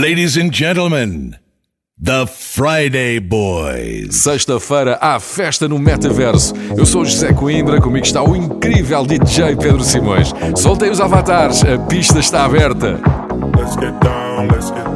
Ladies and gentlemen, The Friday Boys. Sexta-feira há festa no metaverso. Eu sou o José Coimbra, comigo está o incrível DJ Pedro Simões. Soltei os avatares, a pista está aberta. Let's get down, let's get down.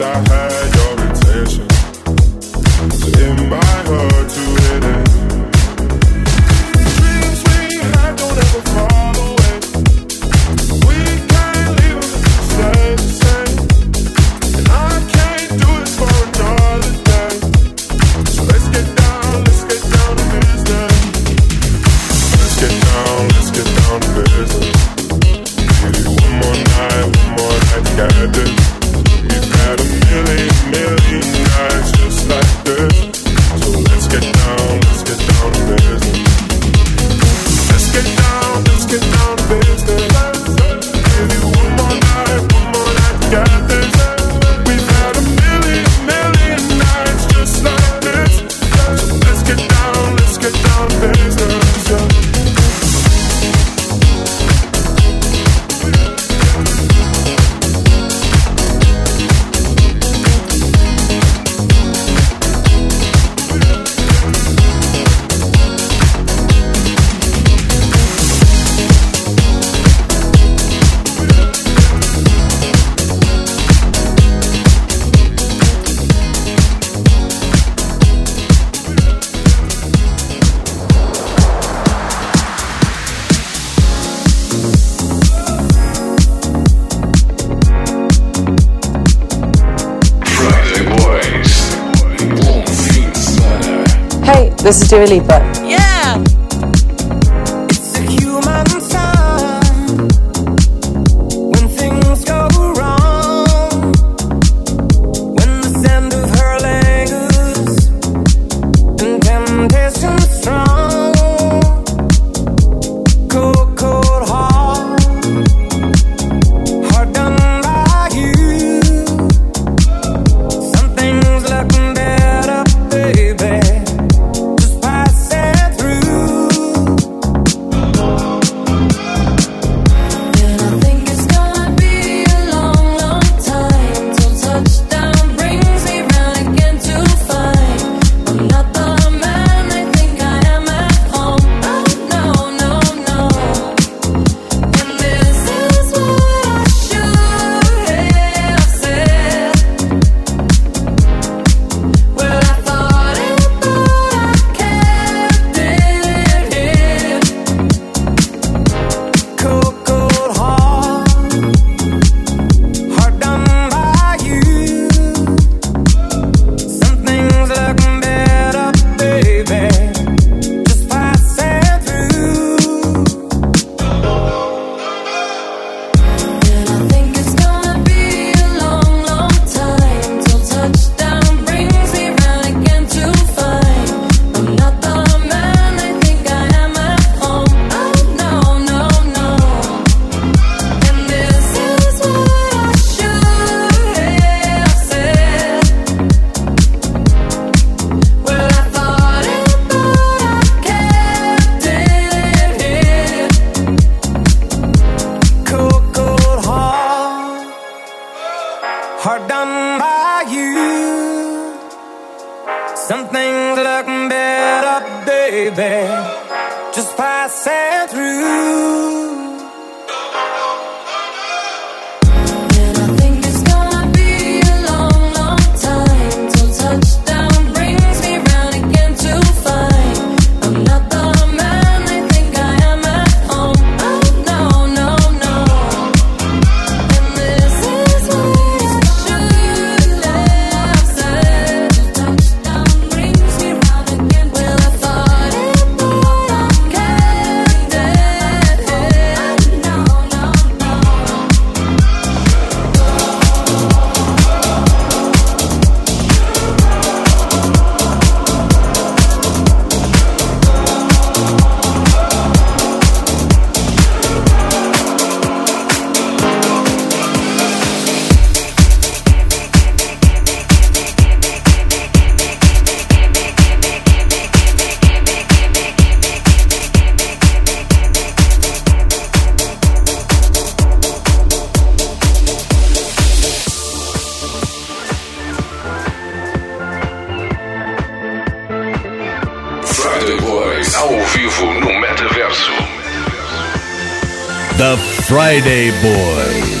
I had your attention. So in my heart. dearly, but Friday Boy.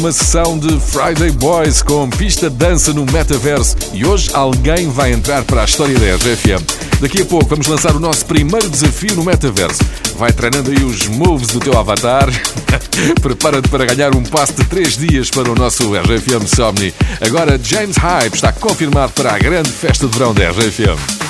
Uma sessão de Friday Boys com pista de dança no metaverso e hoje alguém vai entrar para a história da RFM. Daqui a pouco vamos lançar o nosso primeiro desafio no metaverso. Vai treinando aí os moves do teu avatar. Prepara-te para ganhar um passe de 3 dias para o nosso RFM Somni. Agora James Hype está confirmado para a grande festa de verão da RFM.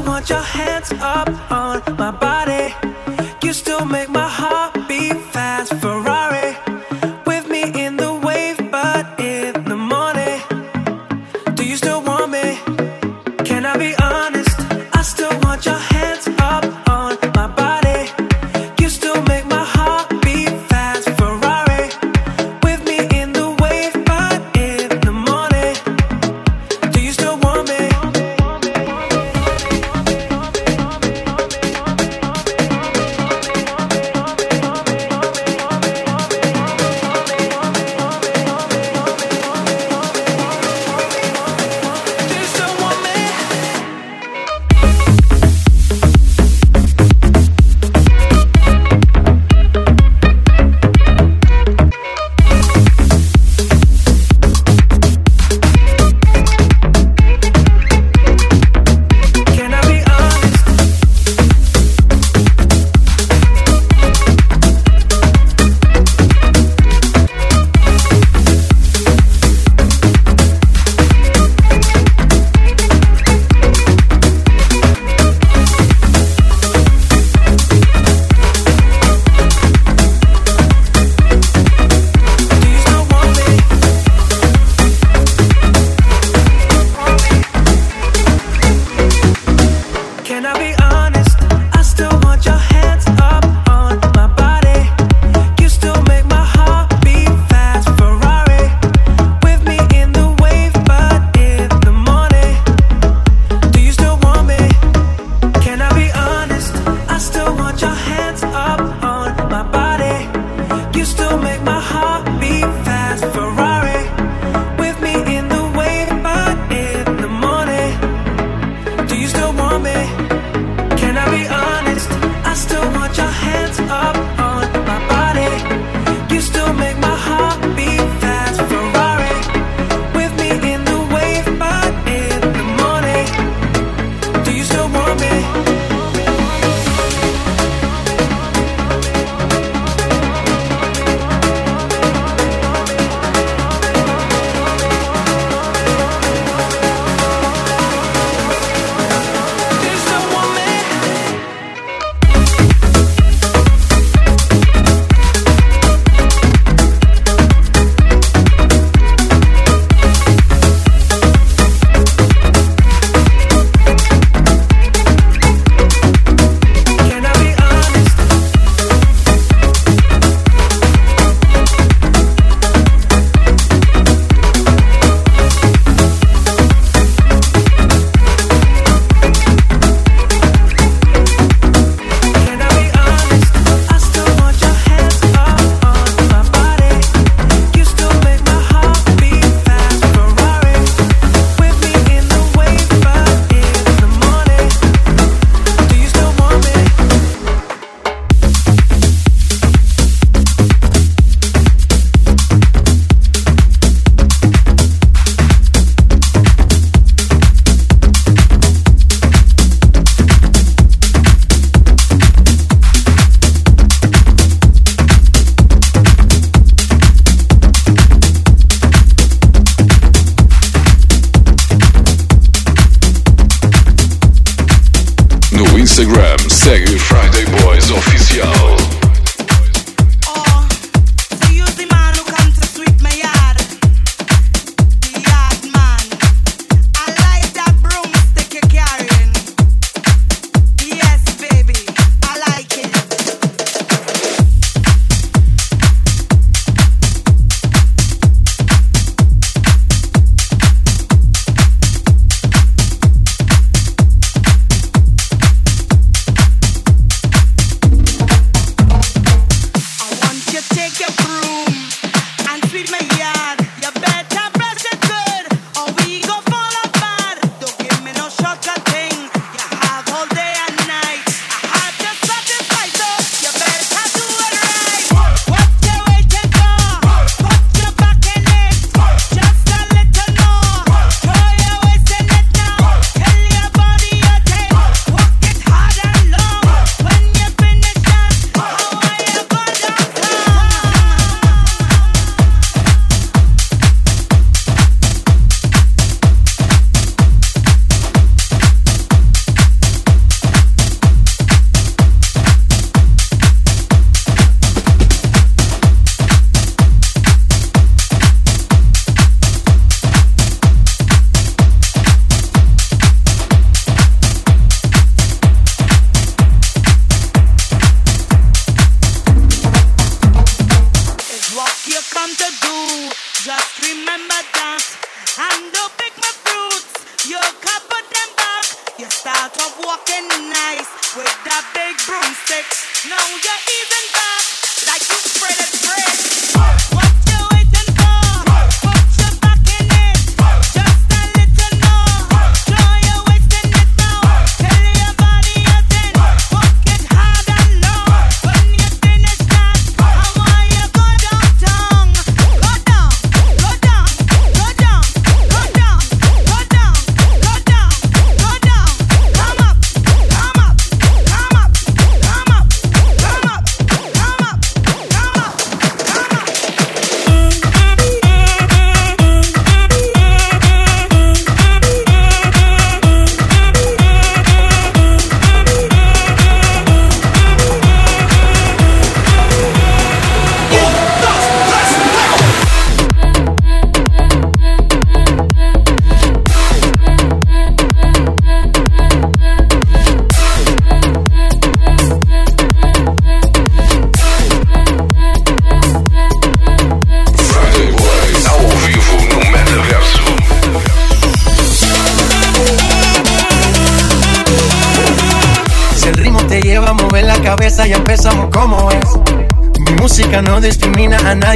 I want your hands up on my body.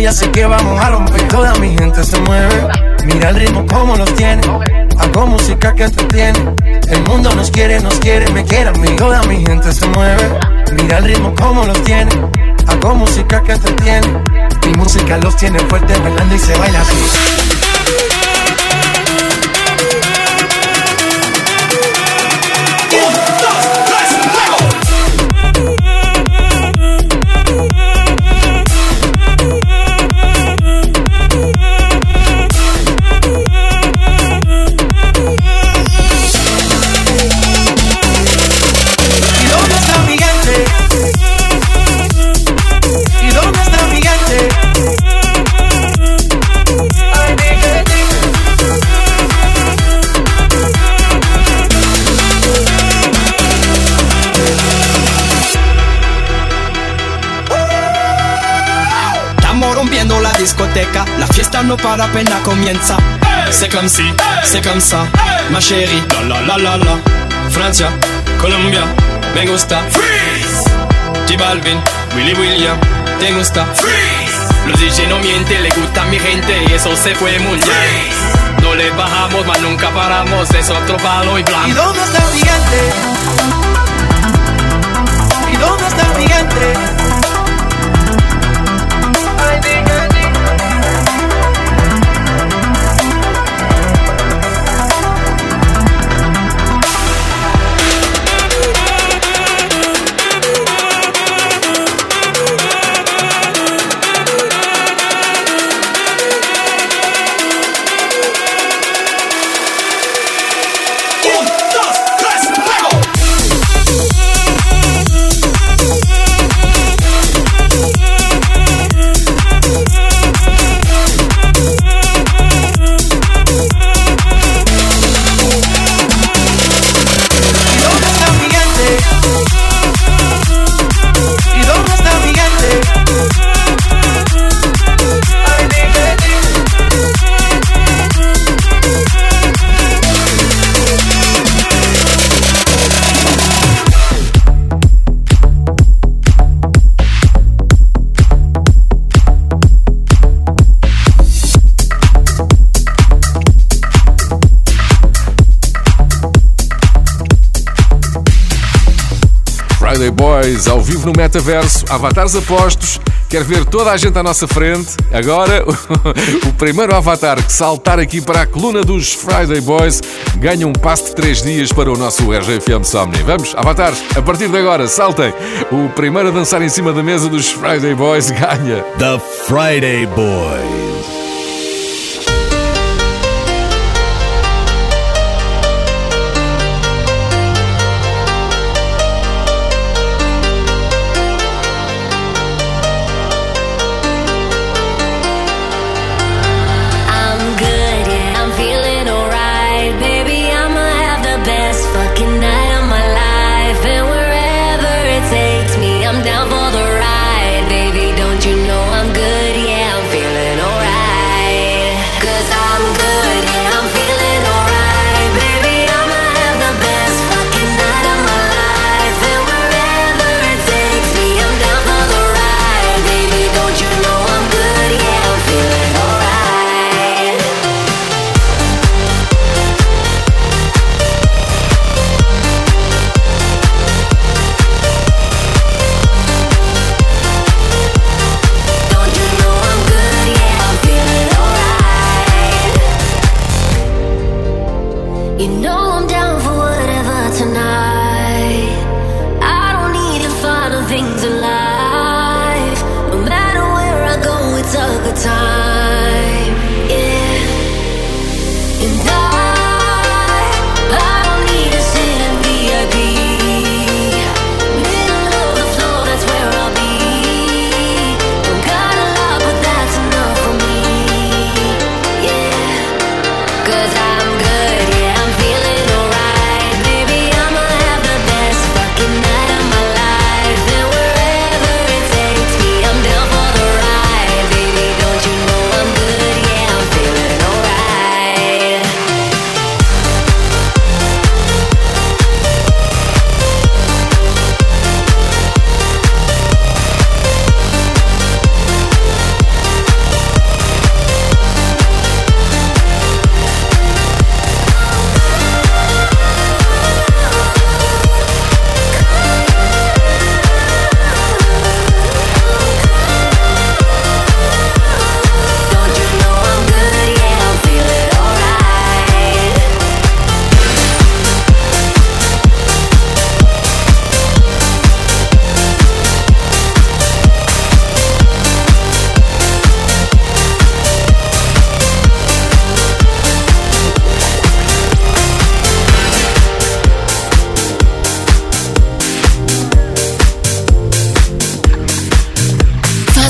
Así que vamos a romper. La fiesta no para apenas comienza. C'est comme si, c'est comme ça, ma chérie. La la la la la. Francia, Colombia, me gusta. Freeze. J Balvin, Willy William, te gusta. Freeze. Los DJ no mienten, le gusta a mi gente y eso se fue muy bien. No le bajamos, mas nunca paramos, es otro palo y blanco. ¿Y dónde está el gigante? No metaverso, avatares apostos. Quer ver toda a gente à nossa frente? Agora, o primeiro avatar que saltar aqui para a coluna dos Friday Boys ganha um passe de 3 dias para o nosso RGFM Somni. Vamos, avatares, a partir de agora, saltem. O primeiro a dançar em cima da mesa dos Friday Boys ganha. The Friday Boys.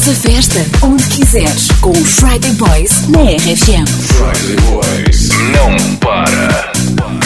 A festa onde quiseres com o Friday Boys na RFM. Friday Boys não para.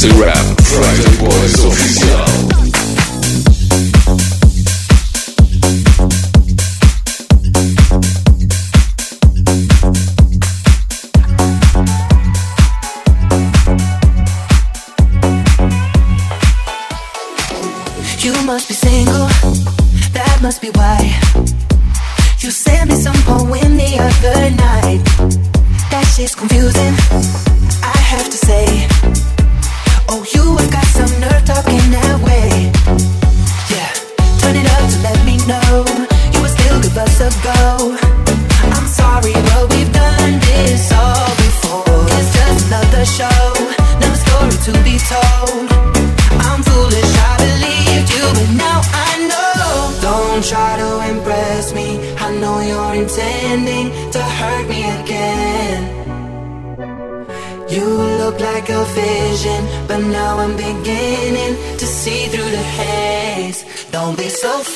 Sexy don't be so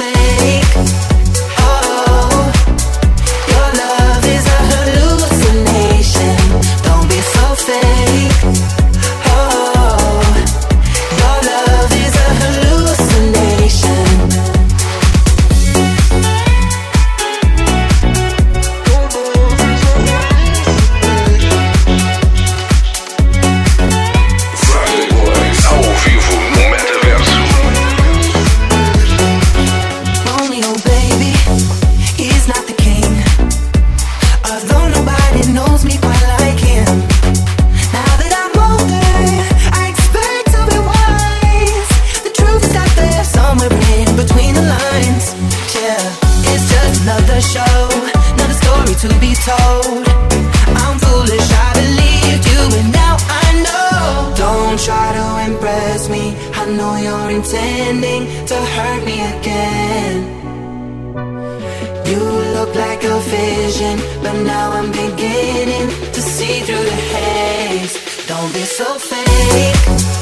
don't be so fake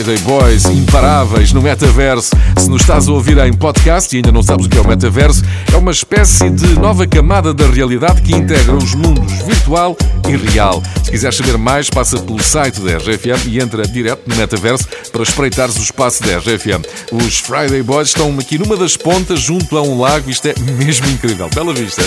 Friday Boys imparáveis no metaverso. Se nos estás a ouvir em podcast e ainda não sabes o que é o metaverso, é uma espécie de nova camada da realidade que integra os mundos virtual e real. Se quiseres saber mais, passa pelo site da RGFM e entra direto no metaverso para espreitares o espaço da RGFM. Os Friday Boys estão aqui numa das pontas junto a um lago. Isto é mesmo incrível. Bela vista.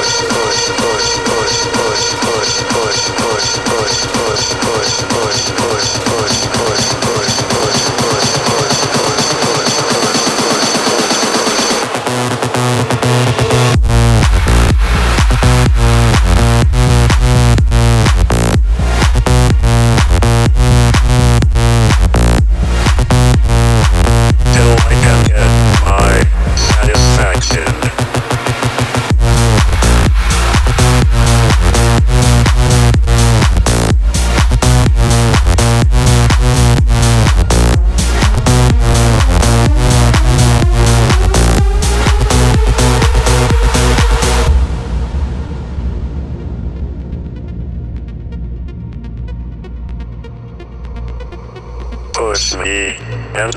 push push push push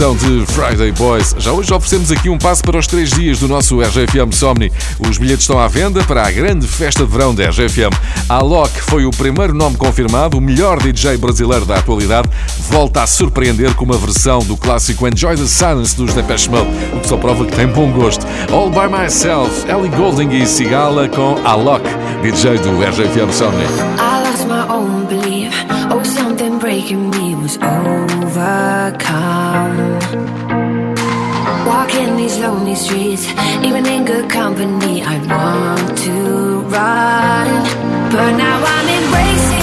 Sessão de Friday Boys. Já hoje oferecemos aqui um passo para os três dias do nosso RGFM Somni. Os bilhetes estão à venda para a grande festa de verão da RGFM. Alok foi o primeiro nome confirmado, o melhor DJ brasileiro da atualidade, volta a surpreender com uma versão do clássico Enjoy the Silence dos Depeche Mode, o que só prova que tem bom gosto. All By Myself, Ellie Golding e Sigala com Alok, DJ do RGFM Somni. Oh, breaking me was overcome. Lonely streets, even in good company, I want to run. But now I'm embracing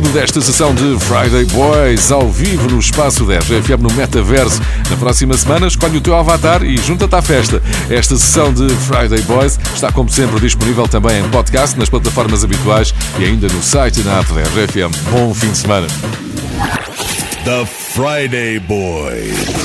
tudo desta sessão de Friday Boys ao vivo no Espaço 10 FM no Metaverso. Na próxima semana escolhe o teu avatar e junta-te à festa. Esta sessão de Friday Boys está como sempre disponível também em podcast, nas plataformas habituais e ainda no site e na app 10 FM. Bom fim de semana. The Friday Boys.